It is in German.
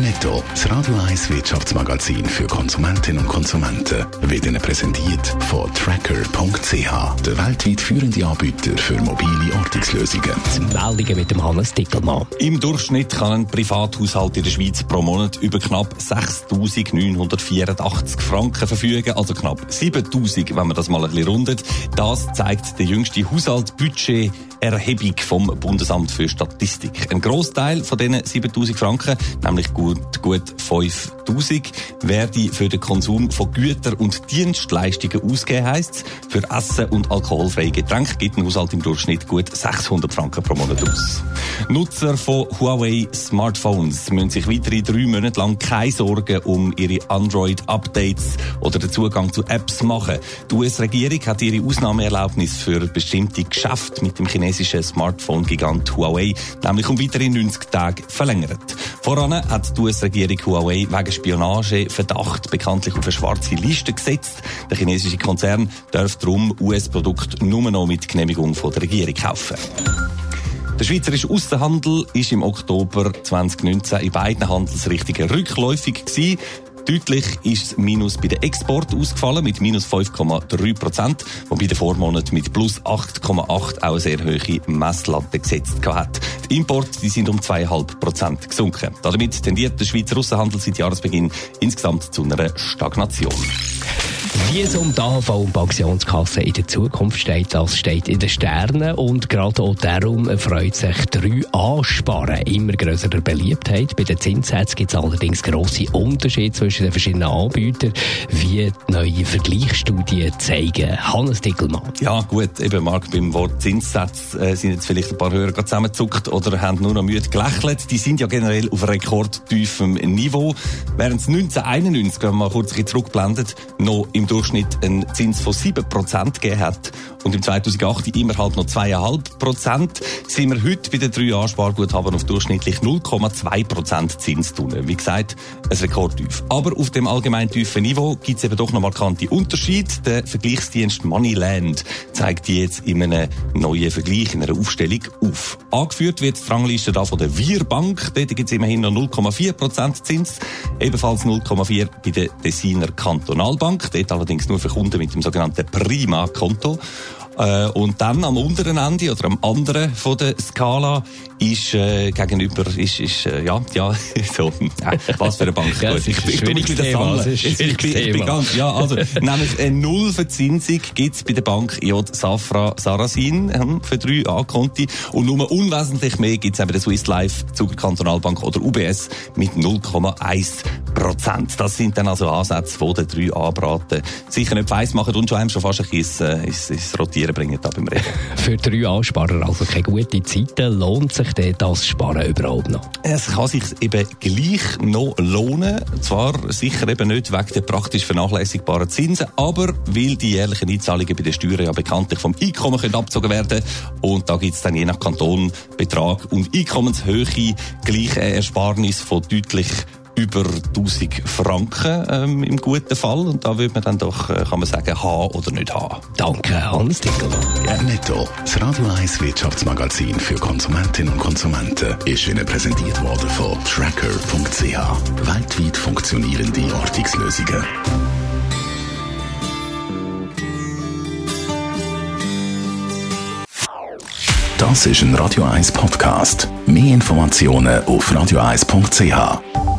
Netto, das Radio 1 Wirtschaftsmagazin für Konsumentinnen und Konsumenten, wird Ihnen präsentiert von Tracker.ch, der weltweit führende Anbieter für mobile Ortungslösungen. Meldungen mit dem Hannes Dickelmann. Im Durchschnitt kann ein Privathaushalt in der Schweiz pro Monat über knapp 6.984 Franken verfügen, also knapp 7.000, wenn man das mal ein bisschen rundet. Das zeigt der jüngste Haushaltsbudget Erhebung vom Bundesamt für Statistik. Ein Großteil von diesen 7000 Franken, nämlich gut, gut 5000, werde für den Konsum von Gütern und Dienstleistungen ausgeben, heisst Für Essen und alkoholfreie Getränke gibt ein Haushalt im Durchschnitt gut 600 Franken pro Monat aus. Nutzer von Huawei Smartphones müssen sich weitere drei Monate lang keine Sorgen um ihre Android-Updates oder den Zugang zu Apps machen. Die US-Regierung hat ihre Ausnahmeerlaubnis für bestimmte Geschäfte mit dem chinesischen chinesischen Smartphone-Gigant Huawei nämlich um weitere 90 Tage verlängert. Voran hat die US-Regierung Huawei wegen Spionageverdacht bekanntlich auf eine schwarze Liste gesetzt. Der chinesische Konzern darf darum US-Produkte nur noch mit Genehmigung von der Regierung kaufen. Der schweizerische Außenhandel ist im Oktober 2019 in beiden Handelsrichtungen rückläufig gewesen. Deutlich ist das Minus bei den Export ausgefallen mit minus 5,3 Prozent, wobei der Vormonat mit plus 8,8 auch eine sehr hohe Messlatte gesetzt hat. Die Importe die sind um 2,5 Prozent gesunken. Damit tendiert der Schweizer Russenhandel seit Jahresbeginn insgesamt zu einer Stagnation. Wie es um die AHV und Pensionskasse in der Zukunft steht, das steht in den Sternen. Und gerade auch darum freut sich 3A Sparen immer größerer Beliebtheit. Bei den Zinssätzen gibt es allerdings grosse Unterschiede zwischen den verschiedenen Anbietern, wie neue Vergleichsstudien zeigen. Hannes Dickelmann. Ja, gut, eben Marc, beim Wort Zinssatz äh, sind jetzt vielleicht ein paar Hörer zusammengezuckt oder haben nur noch müde gelächelt. Die sind ja generell auf rekordtiefem Niveau. Während es 1991, wenn man kurz zurückblendet, noch im Durchschnitt einen Zins von 7% gegeben hat und im 2008 immer halt noch 2,5%, sind wir heute bei den drei Jahren auf durchschnittlich 0,2% Zins tun. Wie gesagt, ein Rekordtief. Aber auf dem allgemein tiefen Niveau gibt es eben doch noch markante Unterschiede. Der Vergleichsdienst Moneyland zeigt die jetzt in einem neuen Vergleich, in einer Aufstellung auf. Angeführt wird die Rangliste da von der Wir-Bank. Dort gibt es immerhin noch 0,4% Zins. Ebenfalls 0,4 bei der Designer Kantonalbank. Dort allerdings nur für Kunden mit dem sogenannten Prima-Konto. Äh, und dann am unteren Ende oder am anderen von der Skala ist äh, gegenüber ist, ist äh, ja ja so äh, was für eine Bank ja, ich, ich, ich, Thema, ich, ich, ich, bin, ich bin ganz ja also nämlich eine Nullverzinsung gibt's bei der Bank J. Safra Sarasin ähm, für drei A-Konti und nur unwesentlich mehr gibt's eben der Swiss Life Zuger Kantonalbank oder UBS mit 0,1 Prozent. Das sind dann also Ansätze, die der drei A-Braten sicher nicht weiss machen und schon einem schon fast ein bisschen ins, ins Rotieren bringen da beim Reden. Für drei A-Sparer also keine gute Zeit. Lohnt sich denn das Sparen überhaupt noch? Es kann sich eben gleich noch lohnen. Zwar sicher eben nicht wegen der praktisch vernachlässigbaren Zinsen, aber weil die jährlichen Einzahlungen bei den Steuern ja bekanntlich vom Einkommen können abgezogen werden und da gibt es dann je nach Kanton Betrag und Einkommenshöhe gleich eine Ersparnis von deutlich über 1000 Franken ähm, im guten Fall. Und da würde man dann doch, äh, kann man sagen, haben oder nicht haben. Danke, Hans Dickelmann. Ja. Netto, das Radio 1 Wirtschaftsmagazin für Konsumentinnen und Konsumenten, ist Ihnen präsentiert worden von Tracker.ch. Weltweit funktionierende Ortungslösungen. Das ist ein Radio 1 Podcast. Mehr Informationen auf radio1.ch.